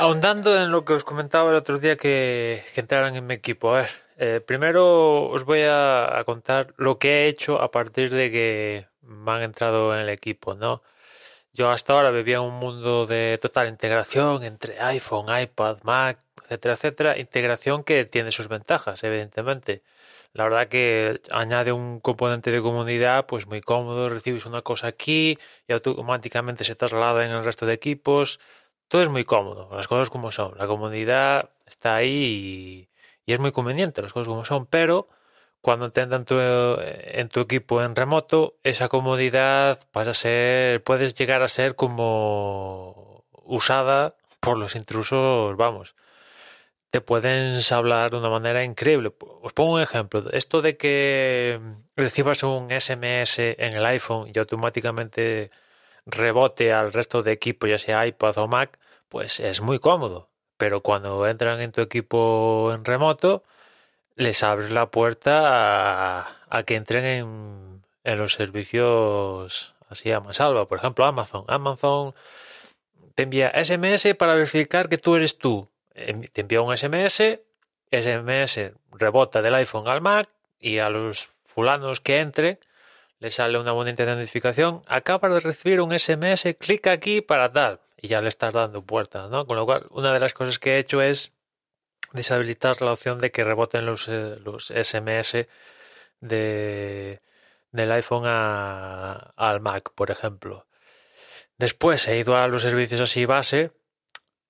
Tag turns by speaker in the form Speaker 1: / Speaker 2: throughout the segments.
Speaker 1: Ahondando en lo que os comentaba el otro día que, entraran en mi equipo. A ver, eh, primero os voy a, a contar lo que he hecho a partir de que me han entrado en el equipo, ¿no? Yo hasta ahora vivía en un mundo de total integración entre iPhone, iPad, Mac, etcétera, etcétera. Integración que tiene sus ventajas, evidentemente. La verdad que añade un componente de comunidad pues muy cómodo, recibes una cosa aquí y automáticamente se traslada en el resto de equipos. Todo es muy cómodo, las cosas como son. La comunidad está ahí y, y es muy conveniente, las cosas como son, pero cuando te en tu, en tu equipo en remoto, esa comodidad pasa a ser, puedes llegar a ser como usada por los intrusos, vamos. Te pueden hablar de una manera increíble. Os pongo un ejemplo. Esto de que recibas un SMS en el iPhone y automáticamente rebote al resto de equipo, ya sea iPad o Mac, pues es muy cómodo. Pero cuando entran en tu equipo en remoto, les abres la puerta a, que entren en, los servicios así a salva. Por ejemplo, Amazon. Amazon te envía SMS para verificar que tú eres tú. Te envía un SMS, SMS rebota del iPhone al Mac y a los fulanos que entren le sale una bonita notificación. Acaba de recibir un SMS, clica aquí para tal. Y ya le estás dando puertas, ¿no? Con lo cual, una de las cosas que he hecho es deshabilitar la opción de que reboten los, eh, los SMS de, del iPhone al Mac, por ejemplo. Después he ido a los servicios así base,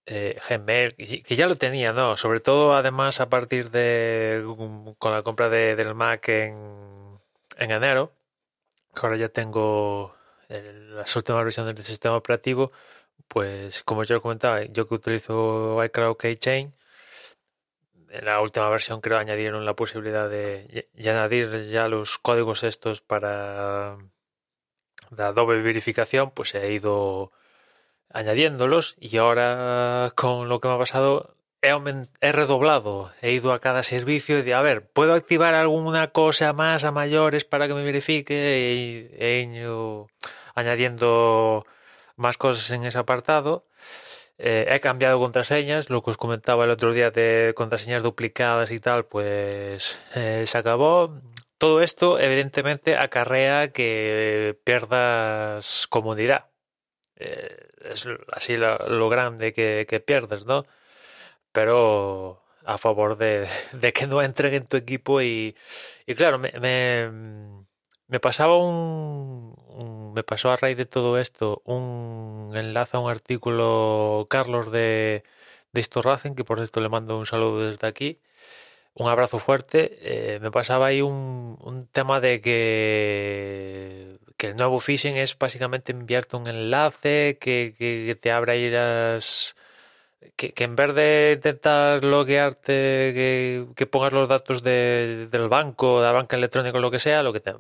Speaker 1: eh, Gmail, que ya lo tenía, ¿no? Sobre todo, además, a partir de con la compra de, del Mac en enero, ahora ya tengo las últimas versiones del sistema operativo, pues como ya lo comentaba, yo que utilizo iCloud Keychain, en la última versión creo añadieron la posibilidad de añadir ya los códigos estos para la doble verificación, pues he ido añadiéndolos y ahora con lo que me ha pasado he, redoblado, he ido a cada servicio y de, a ver, ¿puedo activar alguna cosa más a mayores para que me verifique? Y he ido añadiendo más cosas en ese apartado. Eh, he cambiado contraseñas, lo que os comentaba el otro día de contraseñas duplicadas y tal, pues eh, se acabó. Todo esto evidentemente acarrea que pierdas comodidad. Eh, es así lo, grande que, pierdes, ¿no? Pero a favor de, que no entren en tu equipo y, y claro, me, me, me pasaba un, me pasó a raíz de todo esto un enlace a un artículo Carlos de de Racing, que por cierto le mando un saludo desde aquí un abrazo fuerte. Eh, me pasaba ahí un, un tema de que que el nuevo phishing es básicamente enviarte un enlace que, que, que te abra ahí las que, en vez de intentar loguearte que, que pongas los datos de, del banco, de la banca electrónica o lo que sea, lo que te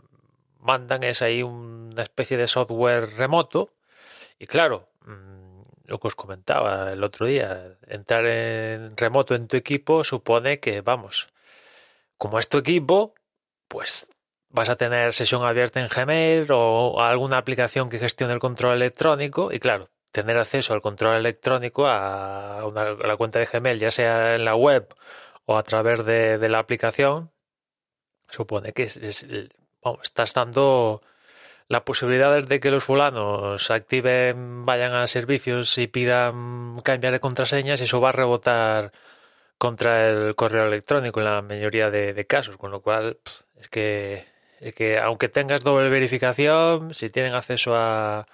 Speaker 1: mandan es ahí una especie de software remoto. Y claro, mm, lo que os comentaba el otro día, entrar en remoto en tu equipo supone que, vamos, como es tu equipo, pues vas a tener sesión abierta en Gmail o alguna aplicación que gestione el control electrónico y claro, tener acceso al control electrónico a, una, la cuenta de Gmail, ya sea en la web o a través de, la aplicación, supone que es, es, estás dando las posibilidades de que los fulanos activen, vayan a servicios y pidan cambiar de contraseñas, eso va a rebotar contra el correo electrónico en la mayoría de, de casos, con lo cual es que, es que aunque tengas doble verificación, si tienen acceso a,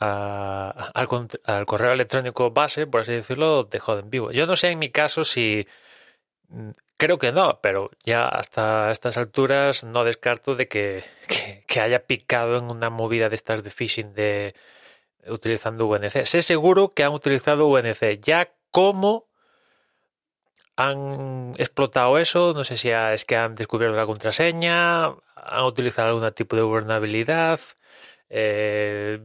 Speaker 1: a, al, correo electrónico base, por así decirlo, te joden vivo. Yo no sé en mi caso si creo que no, pero ya hasta estas alturas no descarto de que, que, haya picado en una movida de estas de phishing de utilizando VNC. Sé seguro que han utilizado VNC. Ya cómo han explotado eso, no sé si es que han descubierto la contraseña, han utilizado algún tipo de vulnerabilidad, eh,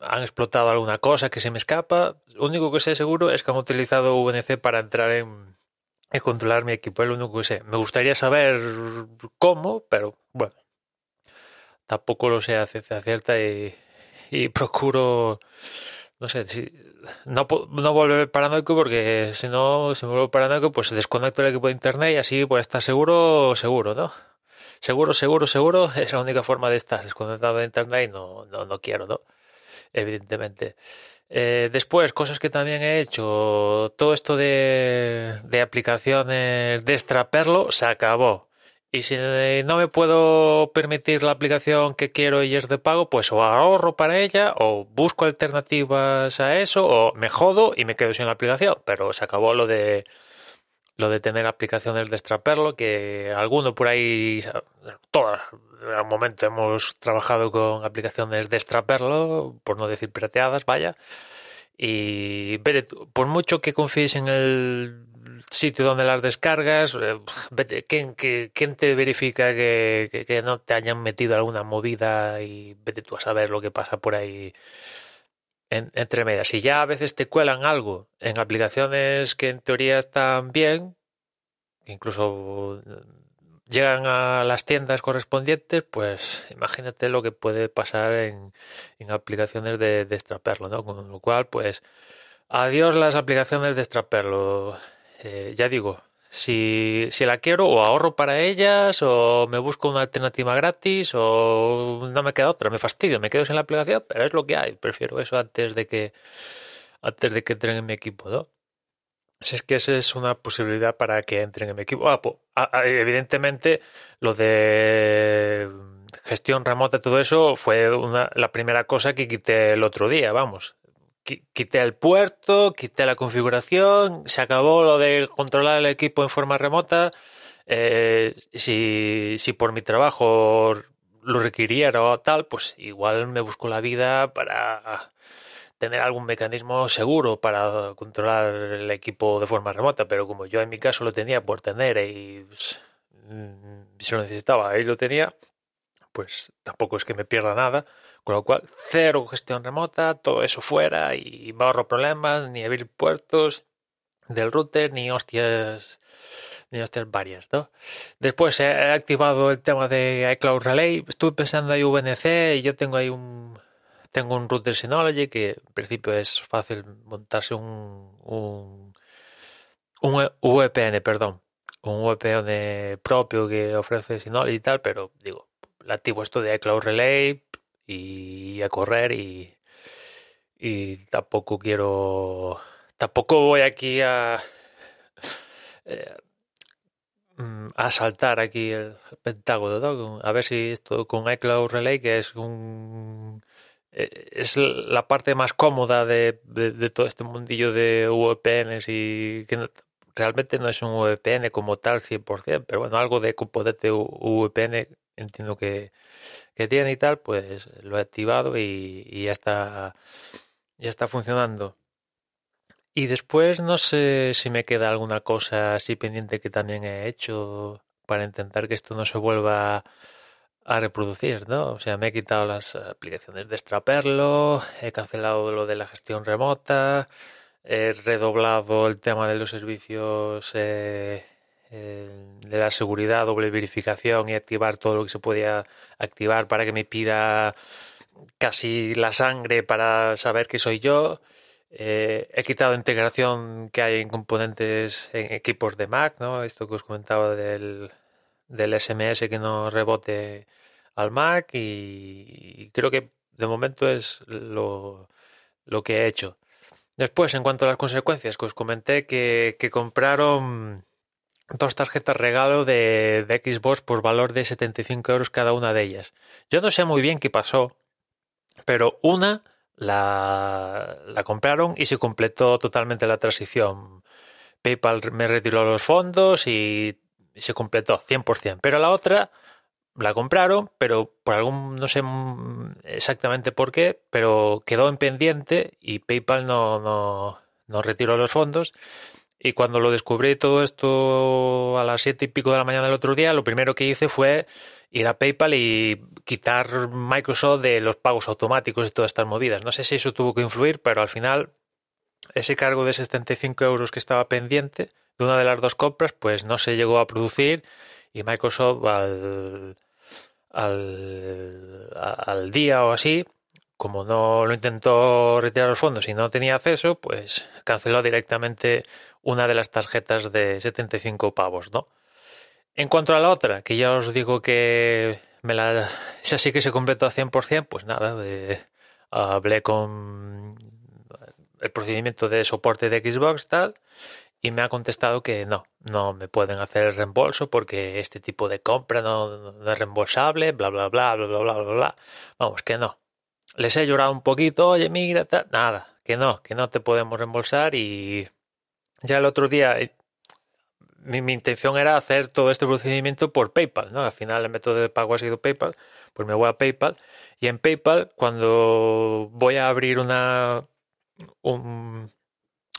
Speaker 1: han explotado alguna cosa que se me escapa. Lo único que sé seguro es que han utilizado VNC para entrar en, controlar mi equipo. Es lo único que sé. Me gustaría saber cómo, pero bueno, tampoco lo sé a cierta y, y procuro, no sé, si no, no volver paranoico porque si no, si me vuelvo paranoico, pues desconecto el equipo de internet y así pues estar seguro, seguro, ¿no? Seguro, seguro, seguro es la única forma de estar desconectado de internet y no, no, no quiero, ¿no? Evidentemente. Eh, después, cosas que también he hecho, todo esto de, de aplicaciones de extraperlo se acabó. Y si no me puedo permitir la aplicación que quiero y es de pago, pues o ahorro para ella, o busco alternativas a eso, o me jodo y me quedo sin la aplicación. Pero se acabó lo de lo de tener aplicaciones de extraperlo, que alguno por ahí, todas, algún momento hemos trabajado con aplicaciones de extraperlo, por no decir pirateadas, vaya. Y por mucho que confíes en el sitio donde las descargas, eh, ¿quién, quién te verifica que, que, no te hayan metido alguna movida y vete tú a saber lo que pasa por ahí entre medias? Si ya a veces te cuelan algo en aplicaciones que en teoría están bien, incluso eh, llegan a las tiendas correspondientes, pues imagínate lo que puede pasar en, en aplicaciones de, de extraperlo, ¿no? Con lo cual, pues, adiós las aplicaciones de extraperlo eh, ya digo, si, si la quiero o ahorro para ellas o me busco una alternativa gratis o no me queda otra, me fastidio, me quedo sin la aplicación, pero es lo que hay, prefiero eso antes de que antes de que entren en mi equipo, ¿no? Si es que esa es una posibilidad para que entren en mi equipo. Ah, pues, evidentemente, lo de gestión remota, todo eso fue una, la primera cosa que quité el otro día, vamos quité el puerto, quité la configuración, se acabó lo de controlar el equipo en forma remota. Eh, si, si por mi trabajo lo requiriera o tal, pues igual me busco la vida para tener algún mecanismo seguro para controlar el equipo de forma remota, pero como yo en mi caso lo tenía por tener y pues, mm, si lo necesitaba ahí lo tenía, pues tampoco es que me pierda nada. Con lo cual, cero gestión remota, todo eso fuera y me ahorro problemas, ni abrir puertos del router, ni hostias, ni hostias varias, ¿no? Después he activado el tema de iCloud Relay, estuve pensando en VNC y yo tengo ahí un tengo un router Synology que en principio es fácil montarse un, un, un VPN, perdón, un VPN propio que ofrece Synology y tal, pero digo, activo esto de iCloud Relay y a correr y, y tampoco quiero tampoco voy aquí a eh, mm, a saltar aquí el pentágono a ver si esto con iCloud Relay que es un eh, es la parte más cómoda de, de, todo este mundillo de VPNs y que realmente no es un VPN como tal 100%, pero bueno, algo de componente VPN entiendo que, que tiene y tal, pues lo he activado y, ya está ya está funcionando. Y después no sé si me queda alguna cosa así pendiente que también he hecho para intentar que esto no se vuelva a reproducir, ¿no? O sea, me he quitado las aplicaciones de Straperlo, he cancelado lo de la gestión remota, he redoblado el tema de los servicios eh, de la seguridad, doble verificación y activar todo lo que se podía activar para que me pida casi la sangre para saber que soy yo. Eh, he quitado integración que hay en componentes en equipos de Mac, ¿no? Esto que os comentaba del, del SMS que no rebote al Mac y, creo que de momento es lo, lo, que he hecho. Después, en cuanto a las consecuencias, que os comenté que, que compraron dos tarjetas regalo de, Xbox por valor de 75 euros cada una de ellas. Yo no sé muy bien qué pasó, pero una la, la compraron y se completó totalmente la transición. PayPal me retiró los fondos y se completó 100%. Pero la otra la compraron, pero por algún, no sé exactamente por qué, pero quedó en pendiente y PayPal no, no, no retiró los fondos. Y cuando lo descubrí todo esto a las siete y pico de la mañana del otro día, lo primero que hice fue ir a PayPal y quitar Microsoft de los pagos automáticos y todas estas movidas. No sé si eso tuvo que influir, pero al final ese cargo de 75 euros que estaba pendiente de una de las dos compras, pues no se llegó a producir y Microsoft al, al, al día o así, como no lo intentó retirar los fondos y no tenía acceso, pues canceló directamente una de las tarjetas de 75 pavos, ¿no? En cuanto a la otra, que ya os digo que me la, esa sí que se completó a 100%, pues nada, eh, hablé con el procedimiento de soporte de Xbox tal y me ha contestado que no, no me pueden hacer el reembolso porque este tipo de compra no, es reembolsable, bla, bla, bla, bla, bla, bla, bla, bla. Vamos, que no. Les he llorado un poquito, oye, mira, nada, que no, que no te podemos reembolsar y ya el otro día eh, mi, intención era hacer todo este procedimiento por PayPal, ¿no? Al final el método de pago ha sido PayPal, pues me voy a PayPal y en PayPal cuando voy a abrir una un,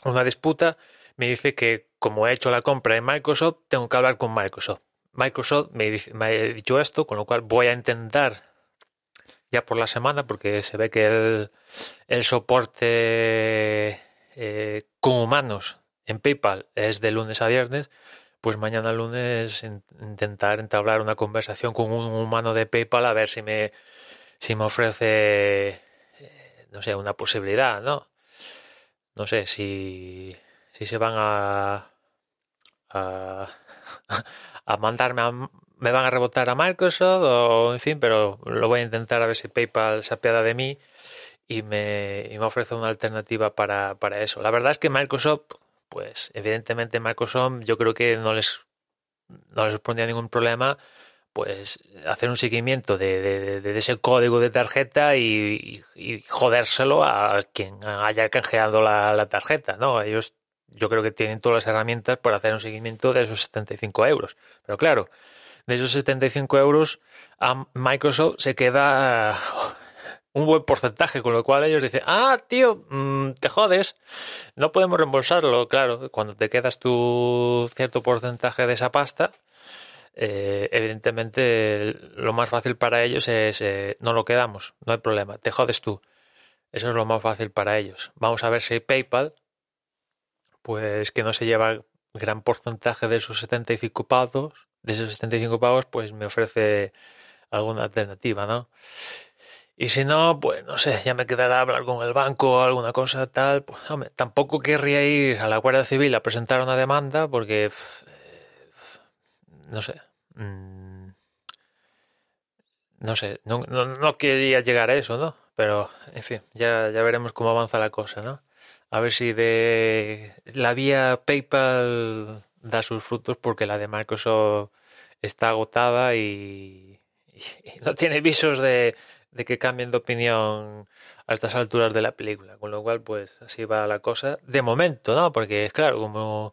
Speaker 1: una disputa me dice que como he hecho la compra en Microsoft, tengo que hablar con Microsoft. Microsoft me, me ha dicho esto, con lo cual voy a intentar ya por la semana, porque se ve que el, el soporte eh, con humanos en PayPal es de lunes a viernes, pues mañana lunes intentar entablar una conversación con un humano de PayPal a ver si me, si me ofrece, eh, no sé, una posibilidad, ¿no? No sé si si se van a, a, mandarme a, me van a rebotar a Microsoft o en fin, pero lo voy a intentar a ver si PayPal se apiada de mí y me, y me ofrece una alternativa para, para eso. La verdad es que Microsoft, pues evidentemente Microsoft yo creo que no les, no les supondría ningún problema pues hacer un seguimiento de, ese código de tarjeta y, y, jodérselo a quien haya canjeado la, la tarjeta, ¿no? Ellos yo creo que tienen todas las herramientas para hacer un seguimiento de esos 75 euros. Pero claro, de esos 75 euros a Microsoft se queda un buen porcentaje, con lo cual ellos dicen, ah, tío, mm, te jodes, no podemos reembolsarlo. Claro, cuando te quedas tu cierto porcentaje de esa pasta, eh, evidentemente lo más fácil para ellos es, eh, no lo quedamos, no hay problema, te jodes tú. Eso es lo más fácil para ellos. Vamos a ver si PayPal pues que no se lleva gran porcentaje de esos 75 pavos, de esos 75 pavos, pues me ofrece alguna alternativa, ¿no? Y si no, pues no sé, ya me quedará hablar con el banco o alguna cosa tal. Pues hombre, tampoco querría ir a la Guardia Civil a presentar una demanda porque, no sé, mm, no sé, no, no, no, quería llegar a eso, ¿no? Pero, en fin, ya, ya veremos cómo avanza la cosa, ¿no? A ver si de la vía PayPal da sus frutos porque la de Microsoft está agotada y, no tiene visos de, de, que cambien de opinión a estas alturas de la película. Con lo cual, pues así va la cosa. De momento, ¿no? Porque es claro, como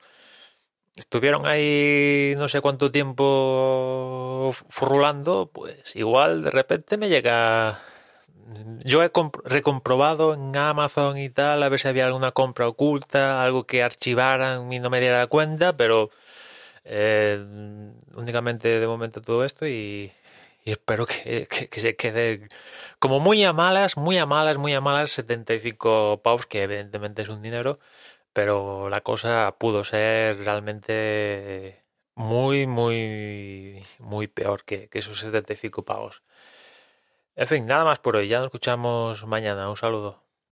Speaker 1: estuvieron ahí no sé cuánto tiempo furulando, pues igual de repente me llega yo he recomprobado en Amazon y tal a ver si había alguna compra oculta, algo que archivaran y no me diera cuenta, pero eh, únicamente de momento todo esto y, espero que, se quede como muy a malas, muy a malas, muy a malas 75 pavos, que evidentemente es un dinero, pero la cosa pudo ser realmente muy, muy, muy peor que, que esos 75 pavos. En fin, nada más por hoy. Ya nos escuchamos mañana. Un saludo.